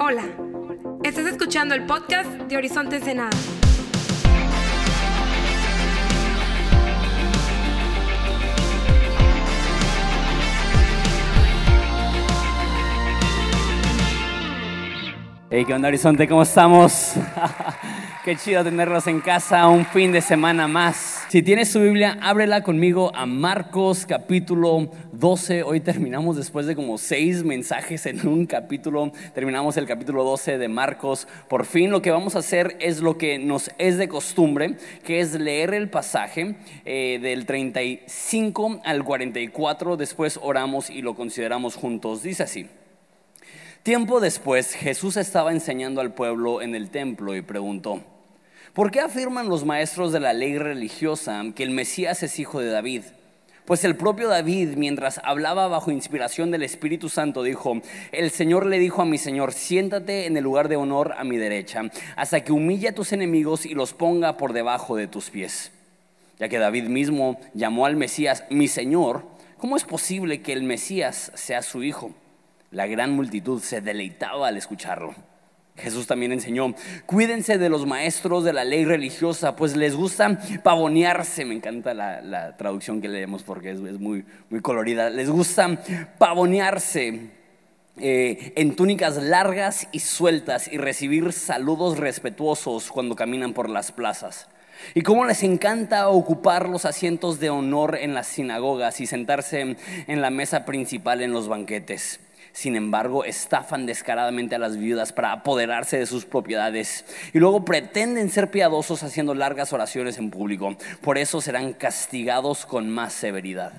Hola, estás escuchando el podcast de Horizonte Ensenada. Hey, ¿qué onda Horizonte? ¿Cómo estamos? Qué chido tenerlos en casa un fin de semana más. Si tienes tu Biblia, ábrela conmigo a Marcos capítulo 12. Hoy terminamos después de como seis mensajes en un capítulo. Terminamos el capítulo 12 de Marcos. Por fin lo que vamos a hacer es lo que nos es de costumbre, que es leer el pasaje eh, del 35 al 44. Después oramos y lo consideramos juntos. Dice así. Tiempo después, Jesús estaba enseñando al pueblo en el templo y preguntó, ¿por qué afirman los maestros de la ley religiosa que el Mesías es hijo de David? Pues el propio David, mientras hablaba bajo inspiración del Espíritu Santo, dijo, el Señor le dijo a mi Señor, siéntate en el lugar de honor a mi derecha, hasta que humille a tus enemigos y los ponga por debajo de tus pies. Ya que David mismo llamó al Mesías mi Señor, ¿cómo es posible que el Mesías sea su hijo? La gran multitud se deleitaba al escucharlo. Jesús también enseñó, cuídense de los maestros de la ley religiosa, pues les gusta pavonearse, me encanta la, traducción que leemos porque es, muy, muy colorida, les gusta pavonearse eh, en túnicas largas y sueltas y recibir saludos respetuosos cuando caminan por las plazas. Y cómo les encanta ocupar los asientos de honor en las sinagogas y sentarse en la mesa principal en los banquetes. Sin embargo, estafan descaradamente a las viudas para apoderarse de sus propiedades y luego pretenden ser piadosos haciendo largas oraciones en público. Por eso serán castigados con más severidad.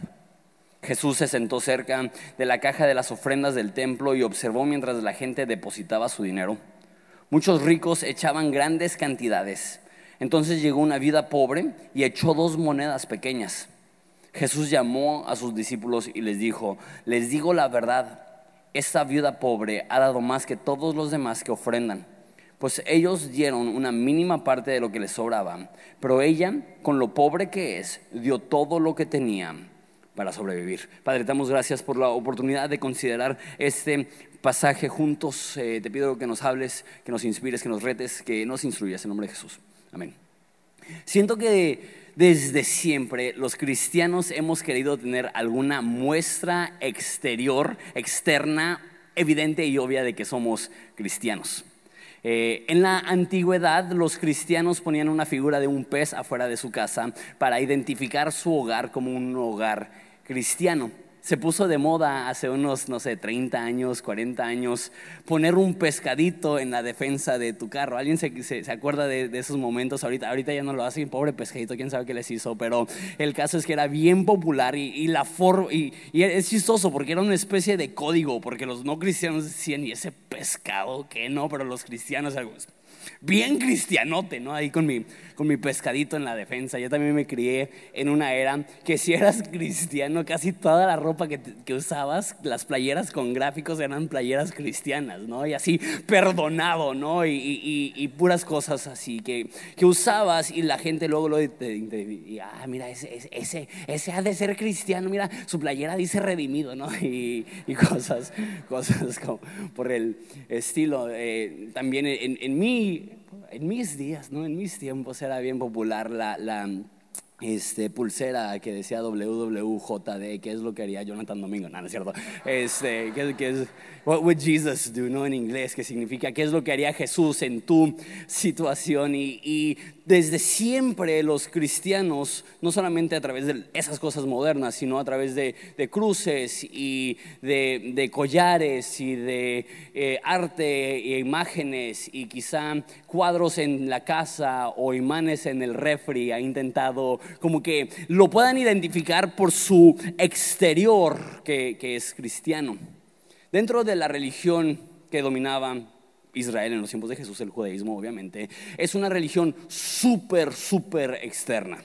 Jesús se sentó cerca de la caja de las ofrendas del templo y observó mientras la gente depositaba su dinero. Muchos ricos echaban grandes cantidades. Entonces llegó una vida pobre y echó dos monedas pequeñas. Jesús llamó a sus discípulos y les dijo, les digo la verdad esta viuda pobre ha dado más que todos los demás que ofrendan, pues ellos dieron una mínima parte de lo que les sobraba, pero ella, con lo pobre que es, dio todo lo que tenía para sobrevivir. Padre, damos gracias por la oportunidad de considerar este pasaje juntos. Eh, te pido que nos hables, que nos inspires, que nos retes, que nos instruyas en nombre de Jesús. Amén. Siento que desde siempre los cristianos hemos querido tener alguna muestra exterior, externa, evidente y obvia de que somos cristianos. Eh, en la antigüedad los cristianos ponían una figura de un pez afuera de su casa para identificar su hogar como un hogar cristiano. Se puso de moda hace unos, no sé, 30 años, 40 años, poner un pescadito en la defensa de tu carro. ¿Alguien se, se, acuerda de, esos momentos? Ahorita, ahorita ya no lo hacen, pobre pescadito, quién sabe qué les hizo, pero el caso es que era bien popular y, la forma, y, y, es chistoso porque era una especie de código, porque los no cristianos decían, ¿y ese pescado qué no? Pero los cristianos, algo bien cristianote, ¿no? Ahí con mi, con mi pescadito en la defensa. Yo también me crié en una era que si eras cristiano, casi toda la ropa que, que usabas, las playeras con gráficos eran playeras cristianas, ¿no? Y así, perdonado, ¿no? Y, y, y puras cosas así que, que, usabas y la gente luego lo... Y, ah, mira, ese, ese, ese ha de ser cristiano, mira, su playera dice redimido, ¿no? Y, cosas, cosas como por el estilo. Eh, también en, en mí en mis días, ¿no? En mis tiempos era bien popular la, la este, pulsera que decía WWJD, que es lo que haría Jonathan Domingo, no, no es cierto. Este, que, es, What would Jesus do, ¿no? En inglés, que significa, ¿qué es lo que haría Jesús en tu situación? Y, y desde siempre los cristianos, no solamente a través de esas cosas modernas, sino a través de, cruces y de, collares y de eh, arte e imágenes y quizá cuadros en la casa o imanes en el refri, ha intentado como que lo puedan identificar por su exterior que, es cristiano. Dentro de la religión que dominaba Israel en los tiempos de Jesús, el judaísmo obviamente, es una religión súper, súper externa.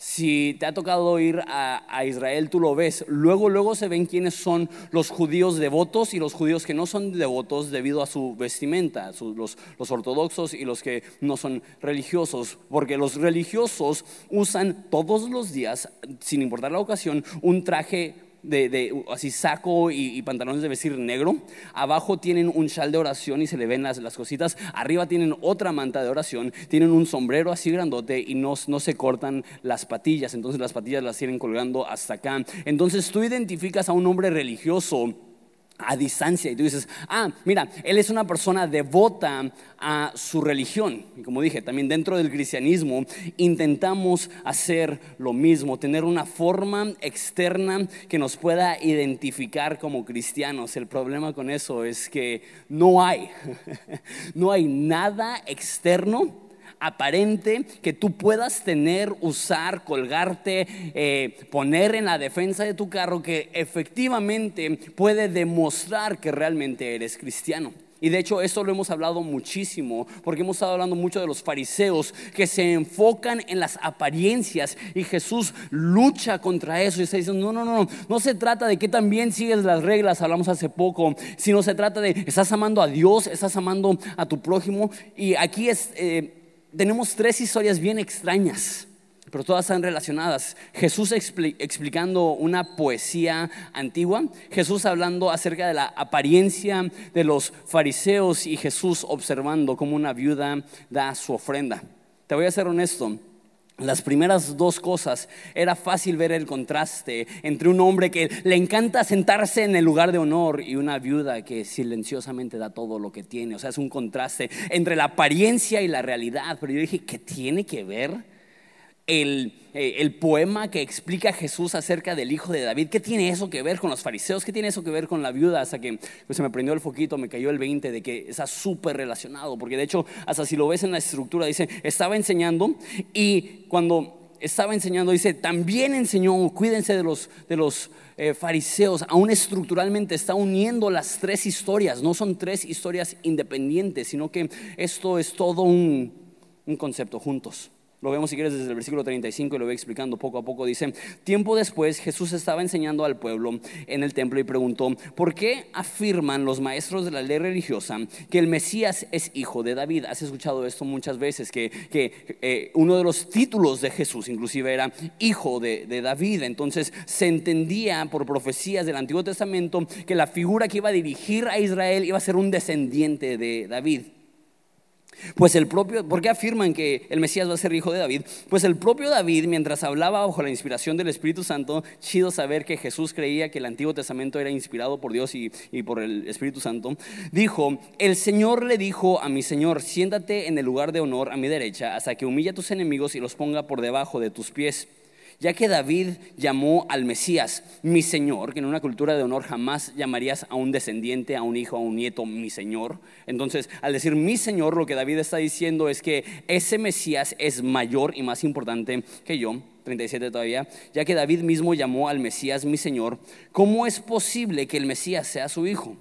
Si te ha tocado ir a, Israel, tú lo ves. Luego, luego se ven quiénes son los judíos devotos y los judíos que no son devotos debido a su vestimenta, los, los ortodoxos y los que no son religiosos. Porque los religiosos usan todos los días, sin importar la ocasión, un traje de, así saco y, pantalones de vestir negro. Abajo tienen un chal de oración y se le ven las, las cositas. Arriba tienen otra manta de oración. Tienen un sombrero así grandote y no, no se cortan las patillas. Entonces las patillas las tienen colgando hasta acá. Entonces tú identificas a un hombre religioso a distancia y tú dices, ah, mira, él es una persona devota a su religión. Y como dije, también dentro del cristianismo intentamos hacer lo mismo, tener una forma externa que nos pueda identificar como cristianos. El problema con eso es que no hay, no hay nada externo aparente que tú puedas tener, usar, colgarte, eh, poner en la defensa de tu carro que efectivamente puede demostrar que realmente eres cristiano. Y de hecho eso lo hemos hablado muchísimo, porque hemos estado hablando mucho de los fariseos que se enfocan en las apariencias y Jesús lucha contra eso y está diciendo, no, no, no, no se trata de que también sigues las reglas, hablamos hace poco, sino se trata de, estás amando a Dios, estás amando a tu prójimo. Y aquí es, eh, tenemos tres historias bien extrañas, pero todas están relacionadas. Jesús explicando una poesía antigua, Jesús hablando acerca de la apariencia de los fariseos y Jesús observando cómo una viuda da su ofrenda. Te voy a ser honesto, las primeras dos cosas, era fácil ver el contraste entre un hombre que le encanta sentarse en el lugar de honor y una viuda que silenciosamente da todo lo que tiene. O sea, es un contraste entre la apariencia y la realidad. Pero yo dije, ¿qué tiene que ver? El, eh, el, poema que explica Jesús acerca del hijo de David. ¿Qué tiene eso que ver con los fariseos? ¿Qué tiene eso que ver con la viuda? Hasta que pues, se me prendió el foquito, me cayó el 20 de que está súper relacionado. Porque de hecho, hasta si lo ves en la estructura, dice, estaba enseñando y cuando estaba enseñando, dice, también enseñó, cuídense de los, de los eh, fariseos, aún estructuralmente está uniendo las tres historias. No son tres historias independientes, sino que esto es todo un concepto juntos. Lo vemos si quieres desde el versículo 35 y lo voy explicando poco a poco. Dice, tiempo después Jesús estaba enseñando al pueblo en el templo y preguntó, ¿por qué afirman los maestros de la ley religiosa que el Mesías es hijo de David? Has escuchado esto muchas veces, que, eh, uno de los títulos de Jesús inclusive era hijo de, de David. Entonces se entendía por profecías del Antiguo Testamento que la figura que iba a dirigir a Israel iba a ser un descendiente de David. Pues el propio, ¿por qué afirman que el Mesías va a ser hijo de David? Pues el propio David, mientras hablaba bajo la inspiración del Espíritu Santo, chido saber que Jesús creía que el Antiguo Testamento era inspirado por Dios y, y por el Espíritu Santo, dijo, el Señor le dijo a mi Señor, siéntate en el lugar de honor a mi derecha hasta que humille a tus enemigos y los ponga por debajo de tus pies ya que David llamó al Mesías mi Señor, que en una cultura de honor jamás llamarías a un descendiente, a un hijo, a un nieto mi Señor. Entonces, al decir mi Señor, lo que David está diciendo es que ese Mesías es mayor y más importante que yo. 37 todavía, ya que David mismo llamó al Mesías mi Señor, ¿cómo es posible que el Mesías sea su hijo?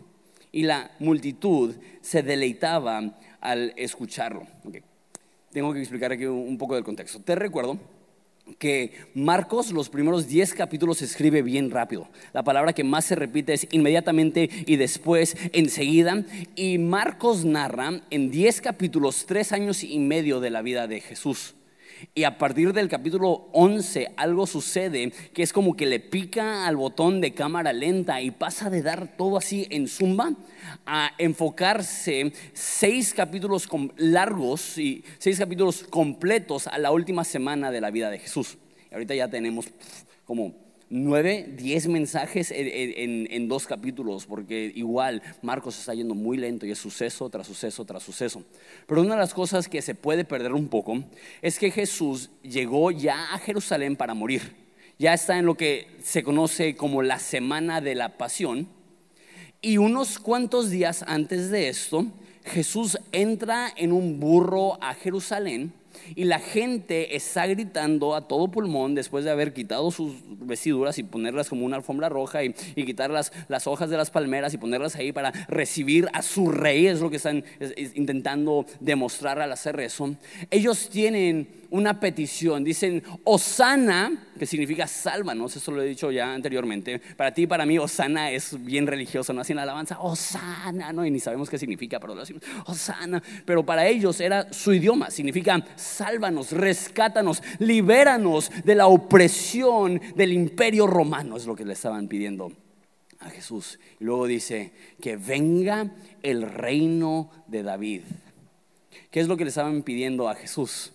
Y la multitud se deleitaba al escucharlo. Tengo que explicar aquí un poco del contexto. Te recuerdo que Marcos los primeros 10 capítulos escribe bien rápido. La palabra que más se repite es inmediatamente y después, enseguida. Y Marcos narra en 10 capítulos tres años y medio de la vida de Jesús. Y a partir del capítulo 11 algo sucede que es como que le pica al botón de cámara lenta y pasa de dar todo así en zumba a enfocarse seis capítulos largos y seis capítulos completos a la última semana de la vida de Jesús. Y ahorita ya tenemos como nueve, diez mensajes en, dos capítulos, porque igual Marcos está yendo muy lento y es suceso tras suceso tras suceso. Pero una de las cosas que se puede perder un poco es que Jesús llegó ya a Jerusalén para morir. Ya está en lo que se conoce como la semana de la pasión. Y unos cuantos días antes de esto, Jesús entra en un burro a Jerusalén y la gente está gritando a todo pulmón después de haber quitado sus vestiduras y ponerlas como una alfombra roja y, quitar las, las, hojas de las palmeras y ponerlas ahí para recibir a su rey, es lo que están intentando demostrar al hacer eso. Ellos tienen una petición, dicen, Osana, que significa sálvanos, eso lo he dicho ya anteriormente. Para ti y para mí, Osana es bien religioso, no hacen alabanza, Osana, no, y ni sabemos qué significa, pero lo decimos, Osana. Pero para ellos era su idioma, significa sálvanos, rescátanos, libéranos de la opresión del imperio romano, es lo que le estaban pidiendo a Jesús. Y luego dice, que venga el reino de David. ¿Qué es lo que le estaban pidiendo a Jesús?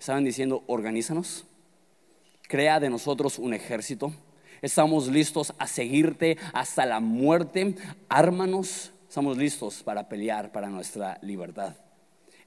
Estaban diciendo, organízanos, crea de nosotros un ejército, estamos listos a seguirte hasta la muerte, ármanos, estamos listos para pelear para nuestra libertad.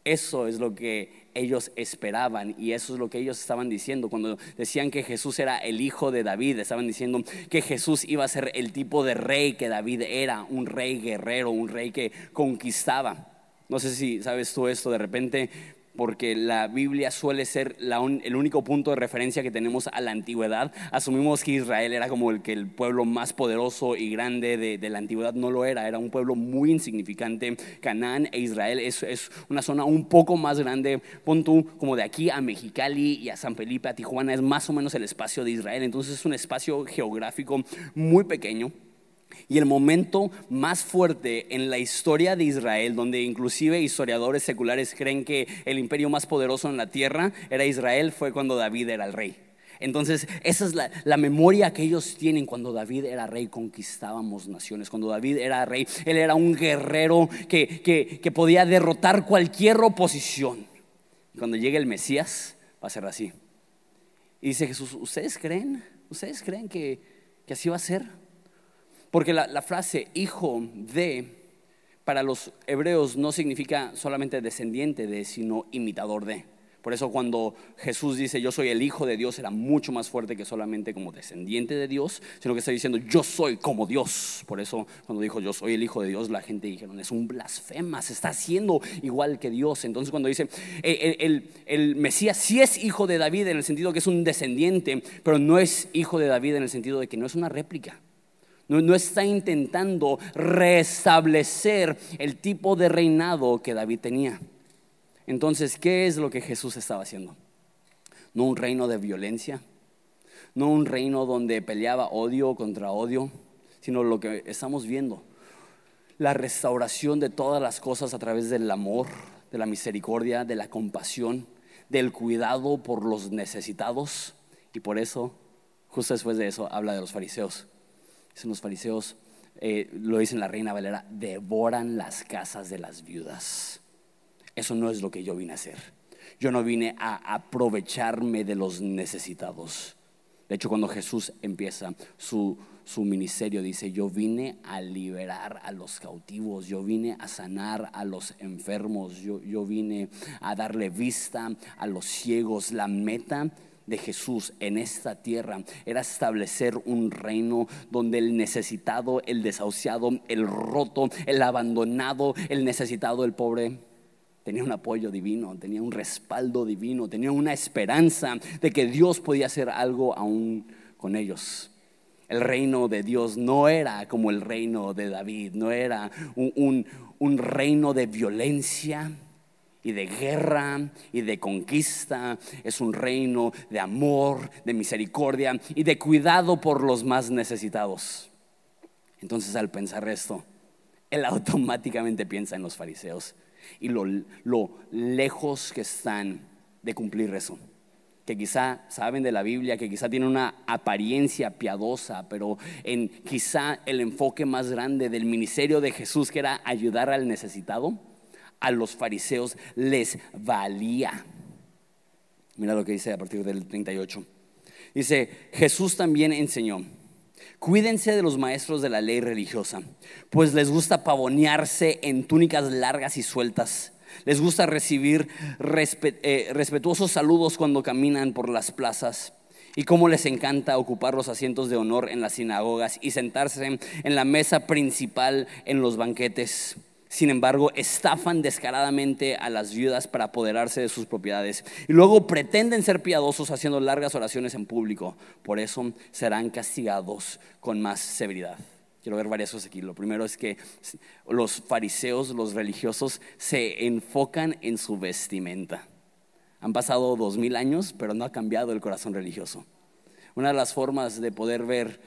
Eso es lo que ellos esperaban y eso es lo que ellos estaban diciendo cuando decían que Jesús era el hijo de David. Estaban diciendo que Jesús iba a ser el tipo de rey que David era, un rey guerrero, un rey que conquistaba. No sé si sabes tú esto, de repente porque la Biblia suele ser el único punto de referencia que tenemos a la antigüedad. Asumimos que Israel era como el, que el pueblo más poderoso y grande de, la antigüedad. No lo era, era un pueblo muy insignificante. Canaán e Israel es, es, una zona un poco más grande. Pon tú como de aquí a Mexicali y a San Felipe, a Tijuana, es más o menos el espacio de Israel. Entonces es un espacio geográfico muy pequeño. Y el momento más fuerte en la historia de Israel, donde inclusive historiadores seculares creen que el imperio más poderoso en la tierra era Israel, fue cuando David era el rey. Entonces, esa es la, memoria que ellos tienen. Cuando David era rey, conquistábamos naciones. Cuando David era rey, él era un guerrero que, podía derrotar cualquier oposición. Cuando llegue el Mesías, va a ser así. Y dice Jesús, ¿ustedes creen? ¿Ustedes creen que, que así va a ser? Porque la, frase hijo de para los hebreos no significa solamente descendiente de, sino imitador de. Por eso cuando Jesús dice yo soy el Hijo de Dios era mucho más fuerte que solamente como descendiente de Dios, sino que está diciendo yo soy como Dios. Por eso cuando dijo yo soy el Hijo de Dios, la gente dijeron es un blasfema, se está haciendo igual que Dios. Entonces cuando dice el, el, el Mesías sí es hijo de David en el sentido que es un descendiente, pero no es hijo de David en el sentido de que no es una réplica. No, está intentando restablecer el tipo de reinado que David tenía. Entonces, ¿qué es lo que Jesús estaba haciendo? No un reino de violencia, no un reino donde peleaba odio contra odio, sino lo que estamos viendo, la restauración de todas las cosas a través del amor, de la misericordia, de la compasión, del cuidado por los necesitados. Y por eso, justo después de eso, habla de los fariseos. Dicen los fariseos, eh, lo dicen la reina Valera, devoran las casas de las viudas. Eso no es lo que yo vine a hacer. Yo no vine a aprovecharme de los necesitados. De hecho, cuando Jesús empieza su, su ministerio, dice, yo vine a liberar a los cautivos, yo vine a sanar a los enfermos, yo, yo vine a darle vista a los ciegos. La meta de Jesús en esta tierra era establecer un reino donde el necesitado, el desahuciado, el roto, el abandonado, el necesitado, el pobre, tenía un apoyo divino, tenía un respaldo divino, tenía una esperanza de que Dios podía hacer algo aún con ellos. El reino de Dios no era como el reino de David, no era un, un reino de violencia, y de guerra y de conquista. Es un reino de amor, de misericordia y de cuidado por los más necesitados. Entonces al pensar esto, él automáticamente piensa en los fariseos y lo, lejos que están de cumplir eso. Que quizá saben de la Biblia, que quizá tienen una apariencia piadosa, pero en quizá el enfoque más grande del ministerio de Jesús, que era ayudar al necesitado, a los fariseos les valía. Mira lo que dice a partir del 38. Dice, Jesús también enseñó, cuídense de los maestros de la ley religiosa, pues les gusta pavonearse en túnicas largas y sueltas. Les gusta recibir eh, respetuosos saludos cuando caminan por las plazas. Y cómo les encanta ocupar los asientos de honor en las sinagogas y sentarse en la mesa principal en los banquetes sin embargo, estafan descaradamente a las viudas para apoderarse de sus propiedades. Y luego pretenden ser piadosos haciendo largas oraciones en público. Por eso serán castigados con más severidad. Quiero ver varias cosas aquí. Lo primero es que los fariseos, los religiosos, se enfocan en su vestimenta. Han pasado dos mil años, pero no ha cambiado el corazón religioso. Una de las formas de poder ver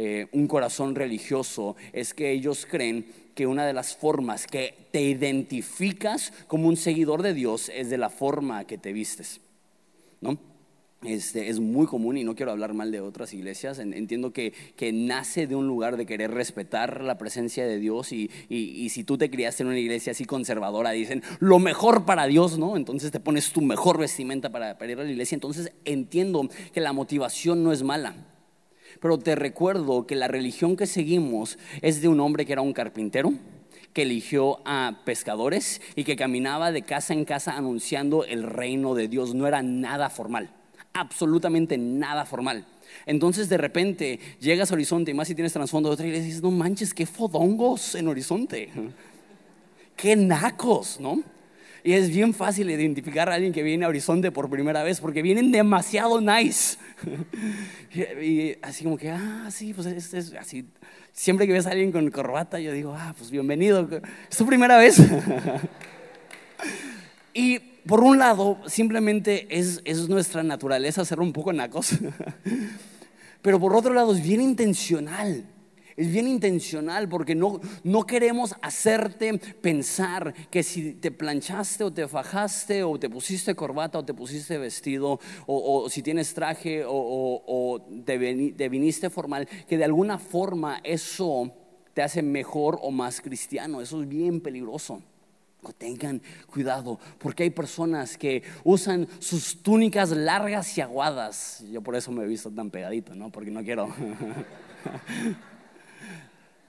eh, un corazón religioso es que ellos creen que una de las formas que te identificas como un seguidor de Dios es de la forma que te vistes, ¿no? Este, es muy común y no quiero hablar mal de otras iglesias. Entiendo que, que nace de un lugar de querer respetar la presencia de Dios y, y, si tú te criaste en una iglesia así conservadora, dicen lo mejor para Dios, ¿no? Entonces te pones tu mejor vestimenta para, para ir a la iglesia. Entonces entiendo que la motivación no es mala. Pero te recuerdo que la religión que seguimos es de un hombre que era un carpintero que eligió a pescadores y que caminaba de casa en casa anunciando el reino de Dios. No era nada formal absolutamente nada formal. Entonces de repente llegas a Horizonte y más si tienes trasfondo de otra iglesia y dices, no manches, qué fodongos en Horizonte. Qué nacos, ¿no? Y es bien fácil identificar a alguien que viene a Horizonte por primera vez porque vienen demasiado nice. y, así como que, ah, sí, pues es, es, así. Siempre que ves a alguien con corbata, yo digo, ah, pues bienvenido. Es tu primera vez. y por un lado, simplemente es, nuestra naturaleza ser un poco nacos, pero por otro lado es bien intencional. Es bien intencional porque no, no queremos hacerte pensar que si te planchaste o te fajaste o te pusiste corbata o te pusiste vestido o, si tienes traje o, o te, te viniste formal, que de alguna forma eso te hace mejor o más cristiano. Eso es bien peligroso. Tengan cuidado, porque hay personas que usan sus túnicas largas y aguadas. Yo por eso me he visto tan pegadito, ¿no? Porque no quiero.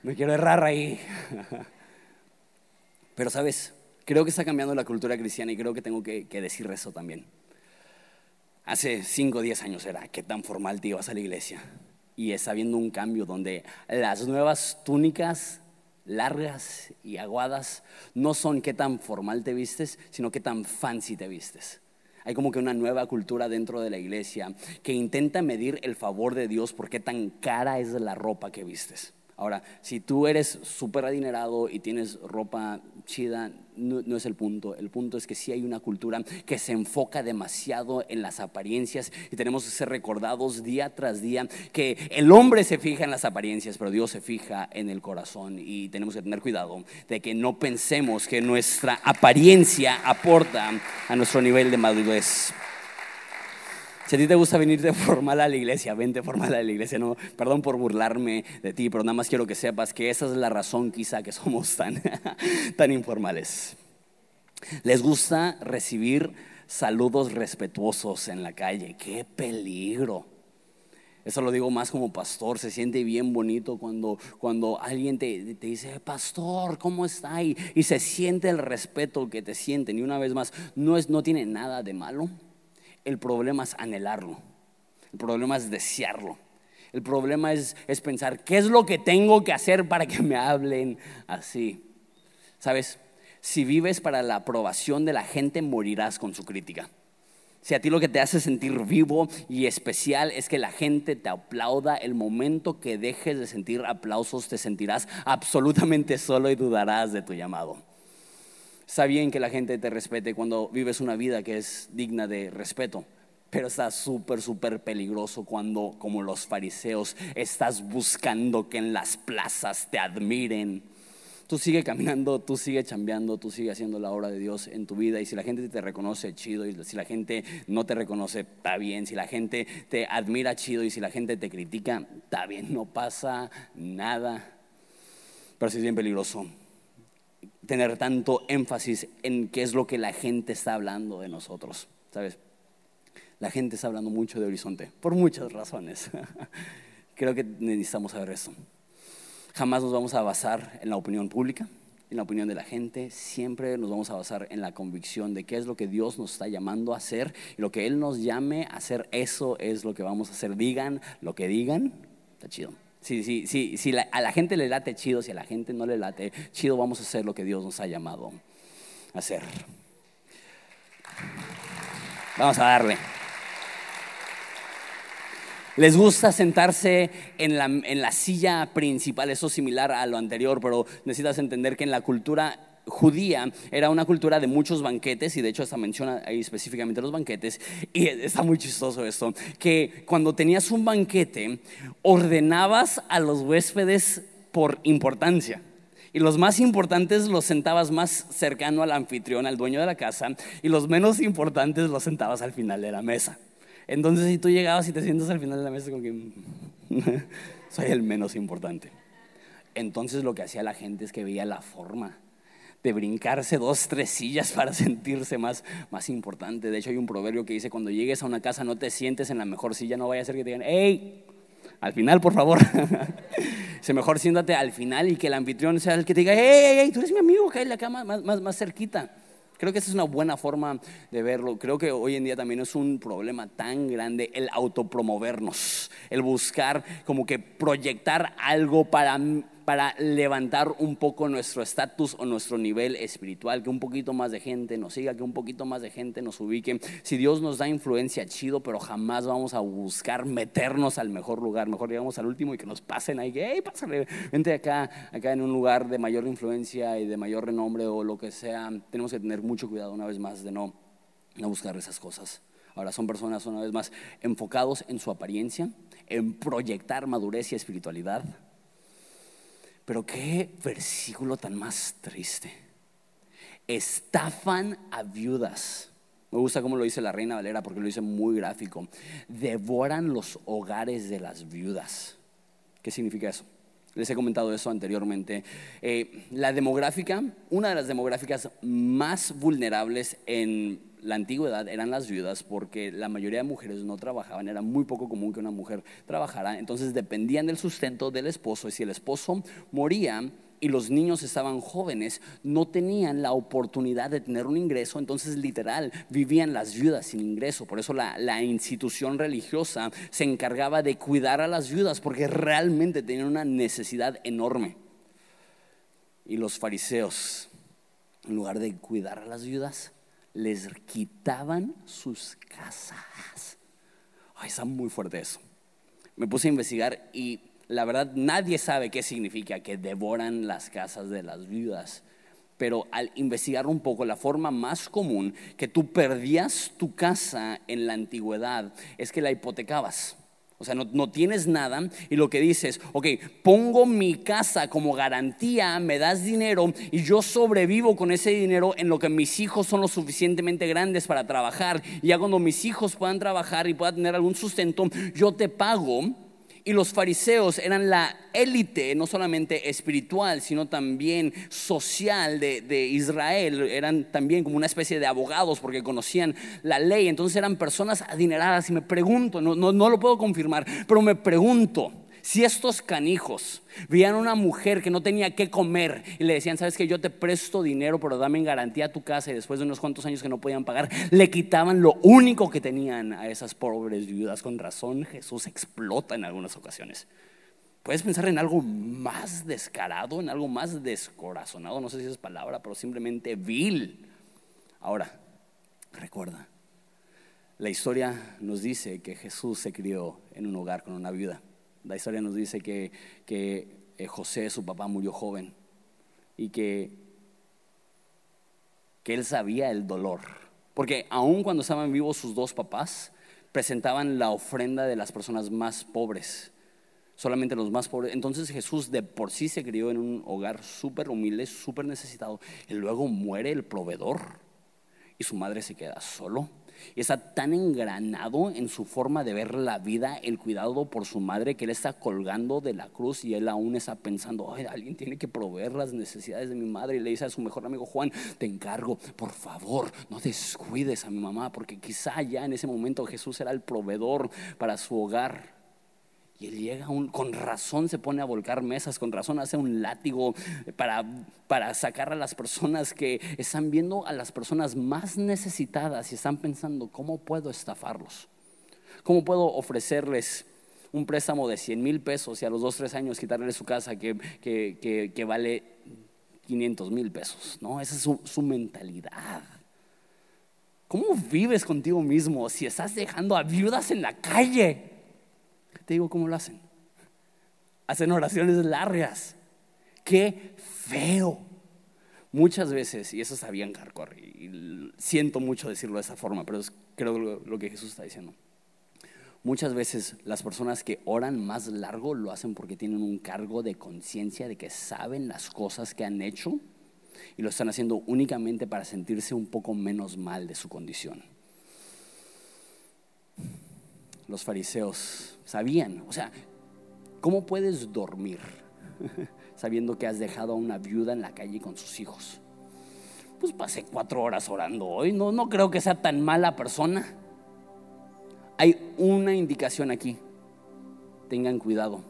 no quiero errar ahí. Pero sabes, creo que está cambiando la cultura cristiana y creo que tengo que, decir eso también. Hace 5 o 10 años era, ¿qué tan formal te ibas a la iglesia? Y está habiendo un cambio donde las nuevas túnicas largas y aguadas no son qué tan formal te vistes, sino qué tan fancy te vistes. Hay como que una nueva cultura dentro de la iglesia que intenta medir el favor de Dios por qué tan cara es la ropa que vistes. Ahora, si tú eres súper adinerado y tienes ropa chida, no, es el punto. El punto es que sí hay una cultura que se enfoca demasiado en las apariencias y tenemos que ser recordados día tras día que el hombre se fija en las apariencias, pero Dios se fija en el corazón y tenemos que tener cuidado de que no pensemos que nuestra apariencia aporta a nuestro nivel de madurez. Si a ti te gusta venir de formal a la iglesia, vente formal a la iglesia. No, perdón por burlarme de ti, pero nada más quiero que sepas que esa es la razón quizá que somos tan, tan informales. Les gusta recibir saludos respetuosos en la calle. ¡Qué peligro! Eso lo digo más como pastor, se siente bien bonito cuando, cuando alguien te, te dice, pastor, ¿cómo está? Y, y, se siente el respeto que te sienten. Y una vez más, no, es, no tiene nada de malo el problema es anhelarlo. El problema es desearlo. El problema es, pensar, ¿qué es lo que tengo que hacer para que me hablen así? ¿Sabes? Si vives para la aprobación de la gente, morirás con su crítica. Si a ti lo que te hace sentir vivo y especial es que la gente te aplauda, el momento que dejes de sentir aplausos te sentirás absolutamente solo y dudarás de tu llamado. Está bien que la gente te respete cuando vives una vida que es digna de respeto, pero está súper, súper peligroso cuando, como los fariseos, estás buscando que en las plazas te admiren. Tú sigue caminando, tú sigue chambeando, tú sigue haciendo la obra de Dios en tu vida. Y si la gente te reconoce, chido. Y si la gente no te reconoce, está bien. Si la gente te admira, chido. Y si la gente te critica, está bien. No pasa nada. Pero sí es bien peligroso tener tanto énfasis en qué es lo que la gente está hablando de nosotros, ¿sabes? La gente está hablando mucho de Horizonte, por muchas razones. Creo que necesitamos saber eso. Jamás nos vamos a basar en la opinión pública, en la opinión de la gente, siempre nos vamos a basar en la convicción de qué es lo que Dios nos está llamando a hacer y lo que Él nos llame a hacer, eso es lo que vamos a hacer. Digan lo que digan, está chido. Si, si, si, si a la gente le late chido, si a la gente no le late chido, vamos a hacer lo que Dios nos ha llamado a hacer. Vamos a darle. Les gusta sentarse en la, en la silla principal, eso es similar a lo anterior, pero necesitas entender que en la cultura judía era una cultura de muchos banquetes y de hecho esta menciona ahí específicamente los banquetes y está muy chistoso esto, que cuando tenías un banquete ordenabas a los huéspedes por importancia. Y los más importantes los sentabas más cercano al anfitrión, al dueño de la casa, y los menos importantes los sentabas al final de la mesa. Entonces, si tú llegabas y te sientas al final de la mesa, como que soy el menos importante. Entonces, lo que hacía la gente es que veía la forma de brincarse dos, tres sillas para sentirse más, más importante. De hecho, hay un proverbio que dice, cuando llegues a una casa no te sientes en la mejor silla, no vaya a ser que te digan, hey, al final, por favor. Se mejor siéntate al final y que el anfitrión sea el que te diga, hey, hey, tú eres mi amigo, la cama más, más, más cerquita. Creo que esa es una buena forma de verlo. Creo que hoy en día también es un problema tan grande el autopromovernos, el buscar como que proyectar algo para para levantar un poco nuestro estatus o nuestro nivel espiritual, que un poquito más de gente nos siga, que un poquito más de gente nos ubique. Si Dios nos da influencia, chido, pero jamás vamos a buscar meternos al mejor lugar. Mejor llegamos al último y que nos pasen ahí, que, hey, pásale, vente acá, acá en un lugar de mayor influencia y de mayor renombre o lo que sea. Tenemos que tener mucho cuidado una vez más de no, no buscar esas cosas. Ahora son personas una vez más enfocados en su apariencia, en proyectar madurez y espiritualidad pero qué versículo tan más triste. Estafan a viudas. Me gusta cómo lo dice la reina Valera porque lo dice muy gráfico. Devoran los hogares de las viudas. ¿Qué significa eso? Les he comentado eso anteriormente. Eh, la demográfica, una de las demográficas más vulnerables en la antigüedad eran las viudas porque la mayoría de mujeres no trabajaban, era muy poco común que una mujer trabajara, entonces dependían del sustento del esposo y si el esposo moría y los niños estaban jóvenes, no tenían la oportunidad de tener un ingreso, entonces literal vivían las viudas sin ingreso, por eso la, la institución religiosa se encargaba de cuidar a las viudas porque realmente tenían una necesidad enorme. Y los fariseos, en lugar de cuidar a las viudas, les quitaban sus casas. Ay, está muy fuerte eso. Me puse a investigar y la verdad nadie sabe qué significa que devoran las casas de las viudas. Pero al investigar un poco, la forma más común que tú perdías tu casa en la antigüedad es que la hipotecabas. O sea, no, tienes nada y lo que dices, ok, pongo mi casa como garantía, me das dinero y yo sobrevivo con ese dinero en lo que mis hijos son lo suficientemente grandes para trabajar. Y ya cuando mis hijos puedan trabajar y puedan tener algún sustento, yo te pago y los fariseos eran la élite, no solamente espiritual, sino también social de, Israel. Eran también como una especie de abogados porque conocían la ley. Entonces eran personas adineradas. Y me pregunto, no, no lo puedo confirmar, pero me pregunto, si estos canijos veían a una mujer que no tenía qué comer y le decían, sabes que yo te presto dinero, pero dame en garantía tu casa y después de unos cuantos años que no podían pagar, le quitaban lo único que tenían a esas pobres viudas. Con razón Jesús explota en algunas ocasiones. Puedes pensar en algo más descarado, en algo más descorazonado, no sé si es palabra, pero simplemente vil. Ahora, recuerda, la historia nos dice que Jesús se crió en un hogar con una viuda. La historia nos dice que, eh, José, su papá, murió joven y que, que él sabía el dolor. Porque aun cuando estaban vivos sus dos papás, presentaban la ofrenda de las personas más pobres, solamente los más pobres. Entonces Jesús de por sí se crió en un hogar súper humilde, súper necesitado, y luego muere el proveedor y su madre se queda solo y está tan engranado en su forma de ver la vida, el cuidado por su madre, que él está colgando de la cruz y él aún está pensando, alguien tiene que proveer las necesidades de mi madre. Y le dice a su mejor amigo Juan, te encargo, por favor, no descuides a mi mamá, porque quizá ya en ese momento Jesús era el proveedor para su hogar. Y él llega, con razón se pone a volcar mesas, con razón hace un látigo para, para sacar a las personas que están viendo a las personas más necesitadas y están pensando, ¿cómo puedo estafarlos? ¿Cómo puedo ofrecerles un préstamo de 100 mil pesos y a los dos, tres años quitarle su casa que, que, vale 500 mil pesos? ¿no? Esa es su, su mentalidad. ¿Cómo vives contigo mismo si estás dejando a viudas en la calle? Te digo cómo lo hacen. Hacen oraciones largas. Qué feo. Muchas veces, y eso está bien hardcore, y siento mucho decirlo de esa forma, pero es creo lo que Jesús está diciendo. Muchas veces las personas que oran más largo lo hacen porque tienen un cargo de conciencia de que saben las cosas que han hecho y lo están haciendo únicamente para sentirse un poco menos mal de su condición. Los fariseos sabían, o sea, ¿cómo puedes dormir sabiendo que has dejado a una viuda en la calle con sus hijos? Pues pasé cuatro horas orando hoy, no, no creo que sea tan mala persona. Hay una indicación aquí, tengan cuidado,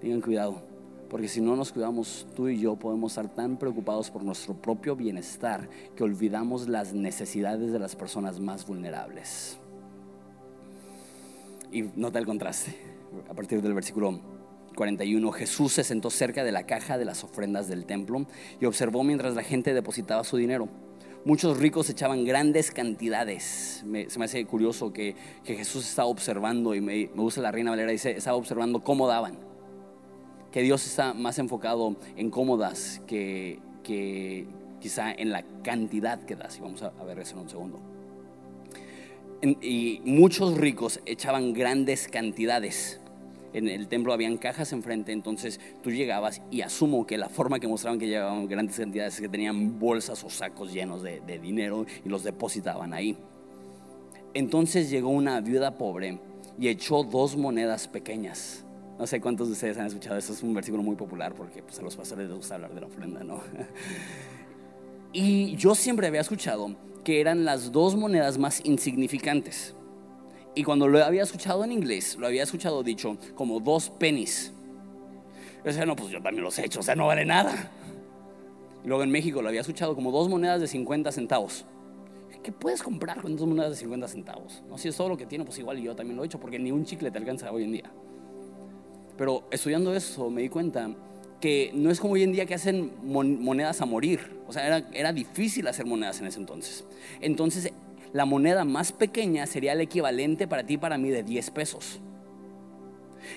tengan cuidado. Porque si no nos cuidamos, tú y yo podemos estar tan preocupados por nuestro propio bienestar que olvidamos las necesidades de las personas más vulnerables. Y nota el contraste. A partir del versículo 41, Jesús se sentó cerca de la caja de las ofrendas del templo y observó mientras la gente depositaba su dinero. Muchos ricos echaban grandes cantidades. se me hace curioso que, Jesús estaba observando, y me, me gusta la Reina Valera, dice, estaba observando cómo daban que Dios está más enfocado en cómodas que, que quizá en la cantidad que das. Y vamos a, ver eso en un segundo. Y muchos ricos echaban grandes cantidades. En el templo habían cajas enfrente, entonces tú llegabas y asumo que la forma que mostraban que llevaban grandes cantidades es que tenían bolsas o sacos llenos de, de dinero y los depositaban ahí. Entonces llegó una viuda pobre y echó dos monedas pequeñas no sé cuántos de ustedes han escuchado, eso es un versículo muy popular porque pues, a los pastores les gusta hablar de la ofrenda, ¿no? Y yo siempre había escuchado que eran las dos monedas más insignificantes. Y cuando lo había escuchado en inglés, lo había escuchado dicho como dos pennies. O sea, no, pues yo también los he hecho, o sea, no vale nada. Y luego en México lo había escuchado como dos monedas de 50 centavos. ¿Qué puedes comprar con dos monedas de 50 centavos? No, si es todo lo que tiene, pues igual yo también lo he hecho, porque ni un chicle te alcanza hoy en día. Pero estudiando eso me di cuenta que no es como hoy en día que hacen monedas a morir. O sea, era, era difícil hacer monedas en ese entonces. Entonces, la moneda más pequeña sería el equivalente para ti y para mí de 10 pesos.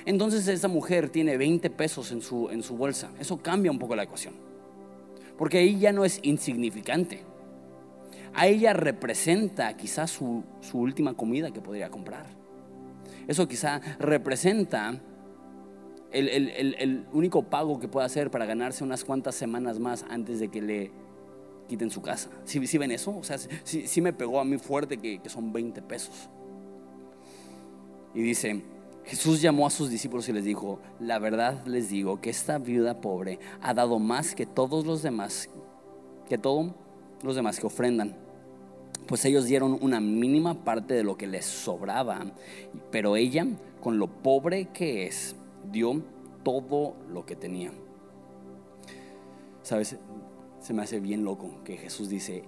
Entonces esa mujer tiene 20 pesos en su, en su bolsa. Eso cambia un poco la ecuación. Porque ahí ya no es insignificante. A ella representa quizás su, su última comida que podría comprar. Eso quizá representa el, único pago que puede hacer para ganarse unas cuantas semanas más antes de que le quiten su casa. ¿Sí, ven eso? O sea, sí, me pegó a mí fuerte que, que son 20 pesos. Y dice, Jesús llamó a sus discípulos y les dijo, la verdad les digo que esta viuda pobre ha dado más que todos los demás, que todos los demás que ofrendan. Pues ellos dieron una mínima parte de lo que les sobraba, pero ella, con lo pobre que es, dio todo lo que tenía. ¿Sabes? Se me hace bien loco que Jesús dice,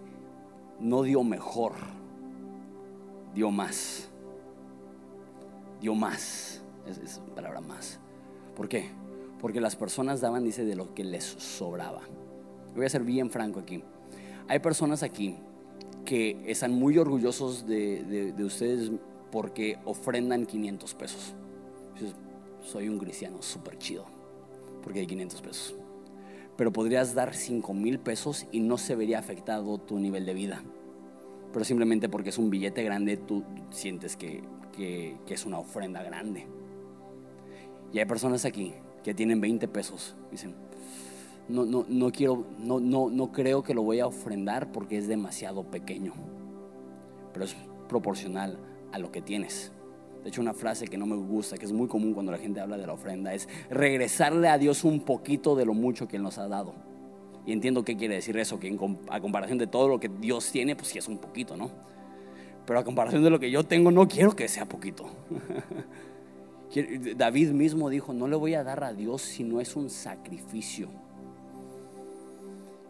no dio mejor, dio más. Dio más. Es, es palabra más. ¿Por qué? Porque las personas daban, dice, de lo que les sobraba. Voy a ser bien franco aquí. Hay personas aquí que están muy orgullosos de, de ustedes porque ofrendan 500 pesos soy un cristiano súper chido, porque hay 500 pesos. Pero podrías dar 5 mil pesos y no se vería afectado tu nivel de vida. Pero simplemente porque es un billete grande, tú sientes que, que, es una ofrenda grande. Y hay personas aquí que tienen 20 pesos. Dicen, no, no, no quiero, no, no, no creo que lo voy a ofrendar porque es demasiado pequeño. Pero es proporcional a lo que tienes. De hecho, una frase que no me gusta, que es muy común cuando la gente habla de la ofrenda, es regresarle a Dios un poquito de lo mucho que Él nos ha dado. Y entiendo qué quiere decir eso, que a comparación de todo lo que Dios tiene, pues sí es un poquito, ¿no? Pero a comparación de lo que yo tengo, no quiero que sea poquito. David mismo dijo, no le voy a dar a Dios si no es un sacrificio.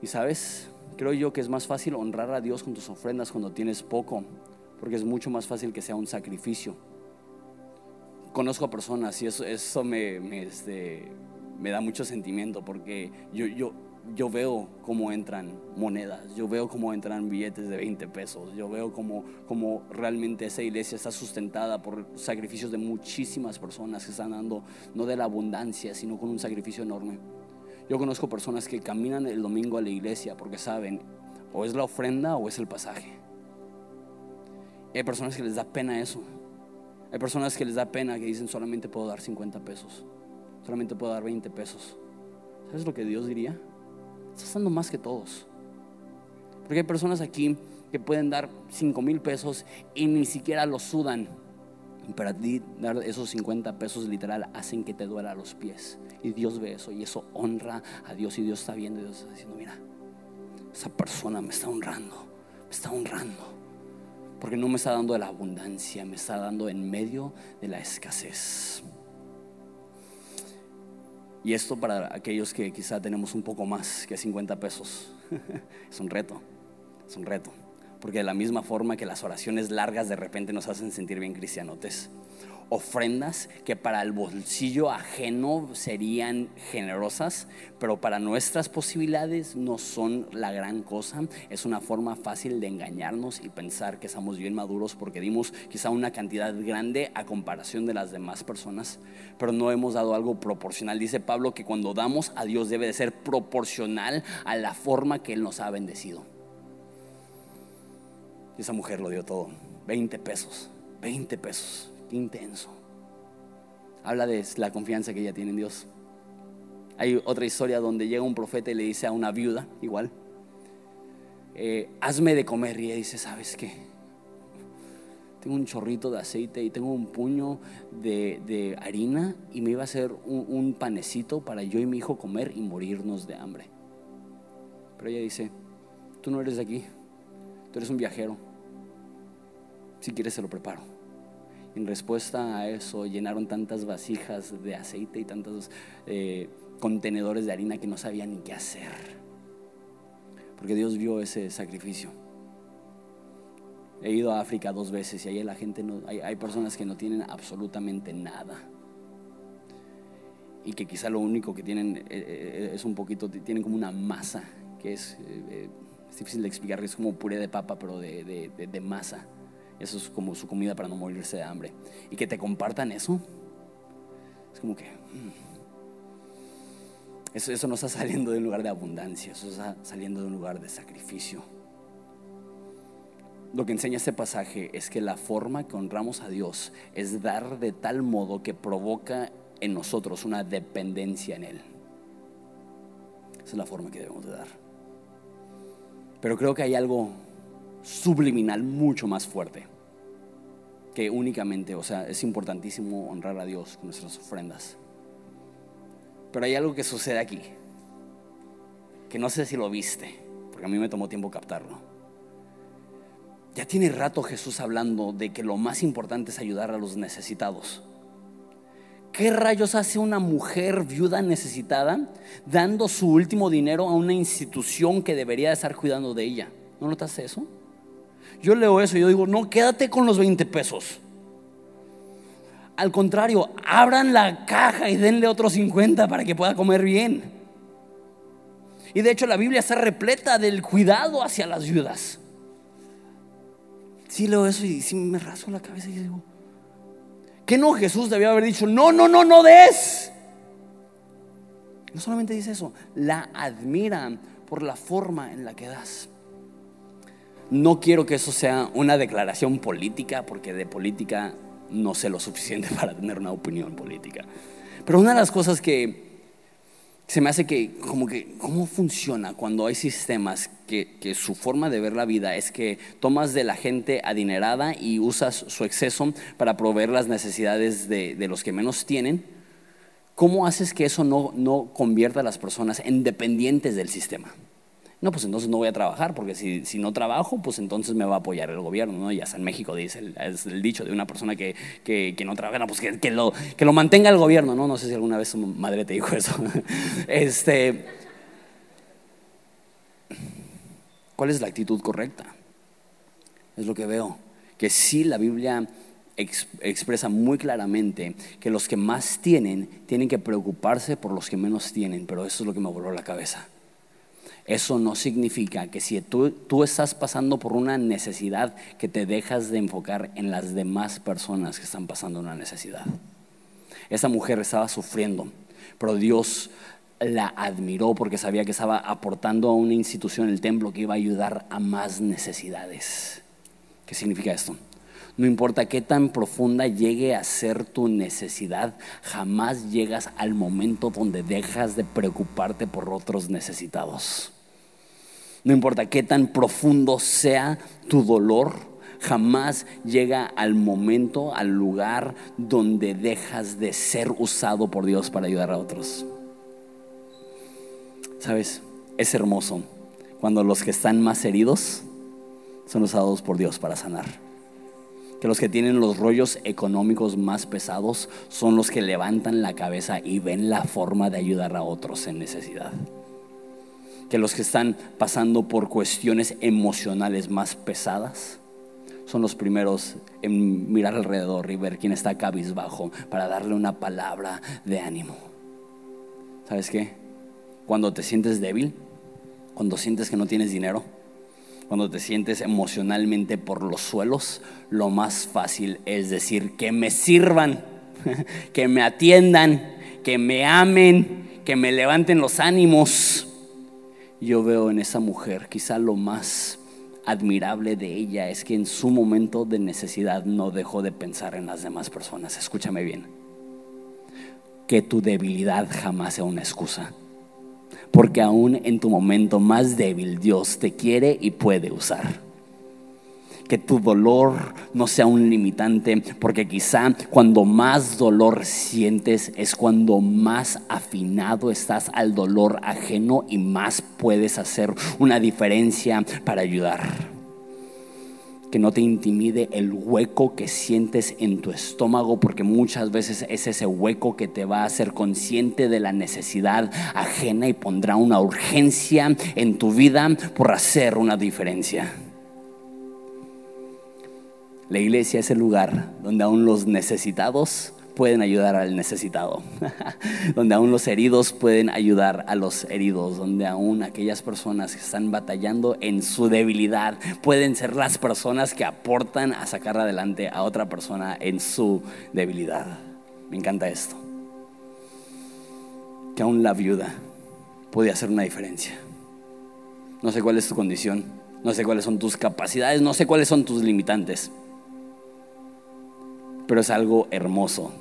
Y sabes, creo yo que es más fácil honrar a Dios con tus ofrendas cuando tienes poco, porque es mucho más fácil que sea un sacrificio conozco a personas y eso, eso me, me, este, me da mucho sentimiento porque yo, yo, yo veo cómo entran monedas, yo veo cómo entran billetes de 20 pesos, yo veo cómo, cómo realmente esa iglesia está sustentada por sacrificios de muchísimas personas que están dando, no de la abundancia, sino con un sacrificio enorme. Yo conozco personas que caminan el domingo a la iglesia porque saben o es la ofrenda o es el pasaje. hay personas que les da pena eso. Hay personas que les da pena que dicen solamente puedo dar 50 pesos, solamente puedo dar 20 pesos. ¿Sabes lo que Dios diría? Estás dando más que todos. Porque hay personas aquí que pueden dar 5 mil pesos y ni siquiera los sudan. Para ti dar esos 50 pesos literal hacen que te duela los pies. Y Dios ve eso y eso honra a Dios y Dios está viendo y Dios está diciendo, mira, esa persona me está honrando, me está honrando. Porque no me está dando de la abundancia, me está dando en medio de la escasez. Y esto para aquellos que quizá tenemos un poco más que 50 pesos. es un reto, es un reto. Porque de la misma forma que las oraciones largas de repente nos hacen sentir bien cristianotes ofrendas que para el bolsillo ajeno serían generosas, pero para nuestras posibilidades no son la gran cosa. Es una forma fácil de engañarnos y pensar que estamos bien maduros porque dimos quizá una cantidad grande a comparación de las demás personas, pero no hemos dado algo proporcional. Dice Pablo que cuando damos a Dios debe de ser proporcional a la forma que Él nos ha bendecido. Y esa mujer lo dio todo, 20 pesos, 20 pesos intenso. Habla de la confianza que ella tiene en Dios. Hay otra historia donde llega un profeta y le dice a una viuda, igual, eh, hazme de comer. Y ella dice, ¿sabes qué? Tengo un chorrito de aceite y tengo un puño de, harina y me iba a hacer un, un panecito para yo y mi hijo comer y morirnos de hambre. Pero ella dice, tú no eres de aquí, tú eres un viajero. Si quieres se lo preparo. En respuesta a eso llenaron tantas vasijas de aceite y tantos eh, contenedores de harina que no sabían ni qué hacer. Porque Dios vio ese sacrificio. He ido a África dos veces y ahí la gente no, hay, personas que no tienen absolutamente nada. Y que quizá lo único que tienen eh, eh, es un poquito, tienen como una masa, que es, difícil de explicar, es como puré de papa, pero de masa. Eso es como su comida para no morirse de hambre. Y que te compartan eso. Es como que... Mm. Eso, no está saliendo de un lugar de abundancia, eso está saliendo de un lugar de sacrificio. Lo que enseña este pasaje es que la forma que honramos a Dios es dar de tal modo que provoca en nosotros una dependencia en Él. Esa es la forma que debemos de dar. Pero creo que hay algo subliminal mucho más fuerte que únicamente, o sea, es importantísimo honrar a Dios con nuestras ofrendas. Pero hay algo que sucede aquí, que no sé si lo viste, porque a mí me tomó tiempo captarlo. Ya tiene rato Jesús hablando de que lo más importante es ayudar a los necesitados. ¿Qué rayos hace una mujer viuda necesitada dando su último dinero a una institución que debería estar cuidando de ella? ¿No notas eso? Yo leo eso y yo digo, no, quédate con los 20 pesos. Al contrario, abran la caja y denle otros 50 para que pueda comer bien. Y de hecho la Biblia está repleta del cuidado hacia las viudas. Sí leo eso y sí me rasgo la cabeza y digo, ¿qué no Jesús debía haber dicho? No, no, no, no des. No solamente dice eso, la admiran por la forma en la que das. No quiero que eso sea una declaración política, porque de política no sé lo suficiente para tener una opinión política. Pero una de las cosas que se me hace que, como que, ¿cómo funciona cuando hay sistemas que, su forma de ver la vida es que tomas de la gente adinerada y usas su exceso para proveer las necesidades de, de los que menos tienen? ¿Cómo haces que eso no, no convierta a las personas en dependientes del sistema? No, pues entonces no voy a trabajar, porque si, si no trabajo, pues entonces me va a apoyar el gobierno, ¿no? Y hasta en México dice, el, es el dicho de una persona que, que, que no trabaja, no, pues que, que, lo, que lo mantenga el gobierno, ¿no? No sé si alguna vez su madre te dijo eso. este, ¿Cuál es la actitud correcta? Es lo que veo. Que sí, la Biblia expresa muy claramente que los que más tienen tienen que preocuparse por los que menos tienen, pero eso es lo que me voló la cabeza. Eso no significa que si tú, tú, estás pasando por una necesidad, que te dejas de enfocar en las demás personas que están pasando una necesidad. Esa mujer estaba sufriendo, pero Dios la admiró porque sabía que estaba aportando a una institución, el templo, que iba a ayudar a más necesidades. ¿Qué significa esto? No importa qué tan profunda llegue a ser tu necesidad, jamás llegas al momento donde dejas de preocuparte por otros necesitados. No importa qué tan profundo sea tu dolor, jamás llega al momento, al lugar donde dejas de ser usado por Dios para ayudar a otros. ¿Sabes? Es hermoso cuando los que están más heridos son usados por Dios para sanar. Que los que tienen los rollos económicos más pesados son los que levantan la cabeza y ven la forma de ayudar a otros en necesidad. Que los que están pasando por cuestiones emocionales más pesadas son los primeros en mirar alrededor y ver quién está cabizbajo para darle una palabra de ánimo. ¿Sabes qué? Cuando te sientes débil, cuando sientes que no tienes dinero, cuando te sientes emocionalmente por los suelos, lo más fácil es decir que me sirvan, que me atiendan, que me amen, que me levanten los ánimos. Yo veo en esa mujer quizá lo más admirable de ella es que en su momento de necesidad no dejó de pensar en las demás personas. Escúchame bien. Que tu debilidad jamás sea una excusa porque aún en tu momento más débil Dios te quiere y puede usar. Que tu dolor no sea un limitante, porque quizá cuando más dolor sientes es cuando más afinado estás al dolor ajeno y más puedes hacer una diferencia para ayudar que no te intimide el hueco que sientes en tu estómago, porque muchas veces es ese hueco que te va a hacer consciente de la necesidad ajena y pondrá una urgencia en tu vida por hacer una diferencia. La iglesia es el lugar donde aún los necesitados pueden ayudar al necesitado, donde aún los heridos pueden ayudar a los heridos, donde aún aquellas personas que están batallando en su debilidad pueden ser las personas que aportan a sacar adelante a otra persona en su debilidad. Me encanta esto. Que aún la viuda puede hacer una diferencia. No sé cuál es tu condición, no sé cuáles son tus capacidades, no sé cuáles son tus limitantes pero es algo hermoso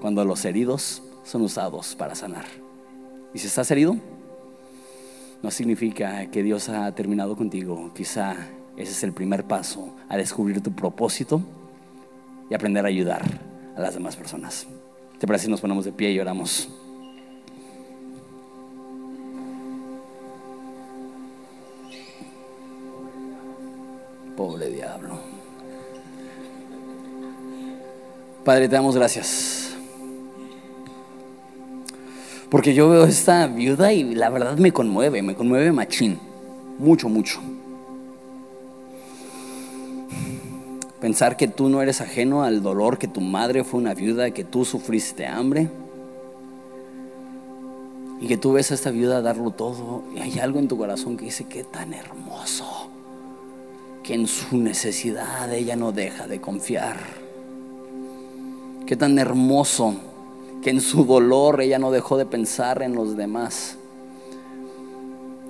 cuando los heridos son usados para sanar. Y si estás herido, no significa que Dios ha terminado contigo. Quizá ese es el primer paso a descubrir tu propósito y aprender a ayudar a las demás personas. ¿Te parece si nos ponemos de pie y oramos? Pobre diablo. Padre, te damos gracias porque yo veo esta viuda y la verdad me conmueve, me conmueve machín. Mucho, mucho. Pensar que tú no eres ajeno al dolor, que tu madre fue una viuda, que tú sufriste hambre. Y que tú ves a esta viuda darlo todo. Y hay algo en tu corazón que dice que tan hermoso. Que en su necesidad ella no deja de confiar. Qué tan hermoso que en su dolor ella no dejó de pensar en los demás,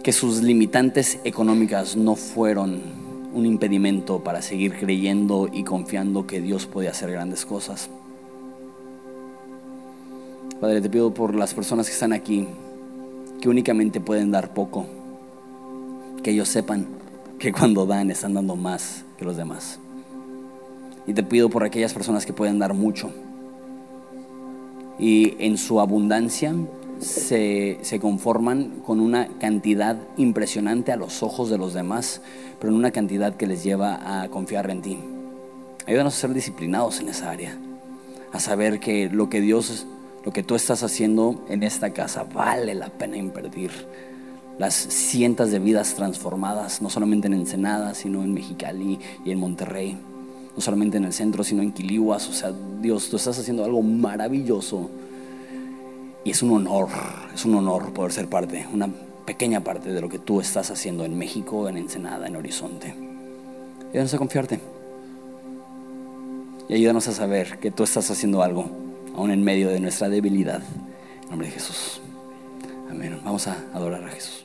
que sus limitantes económicas no fueron un impedimento para seguir creyendo y confiando que Dios puede hacer grandes cosas. Padre, te pido por las personas que están aquí, que únicamente pueden dar poco, que ellos sepan que cuando dan están dando más que los demás. Y te pido por aquellas personas que pueden dar mucho, y en su abundancia se, conforman con una cantidad impresionante a los ojos de los demás, pero en una cantidad que les lleva a confiar en ti. Ayúdanos a ser disciplinados en esa área, a saber que lo que Dios, lo que tú estás haciendo en esta casa vale la pena invertir. Las cientos de vidas transformadas, no solamente en Ensenada, sino en Mexicali y en Monterrey no solamente en el centro, sino en Quilihuas. O sea, Dios, tú estás haciendo algo maravilloso. Y es un honor, es un honor poder ser parte, una pequeña parte de lo que tú estás haciendo en México, en Ensenada, en Horizonte. Ayúdanos a confiarte. Y ayúdanos a saber que tú estás haciendo algo, aún en medio de nuestra debilidad. En nombre de Jesús. Amén. Vamos a adorar a Jesús.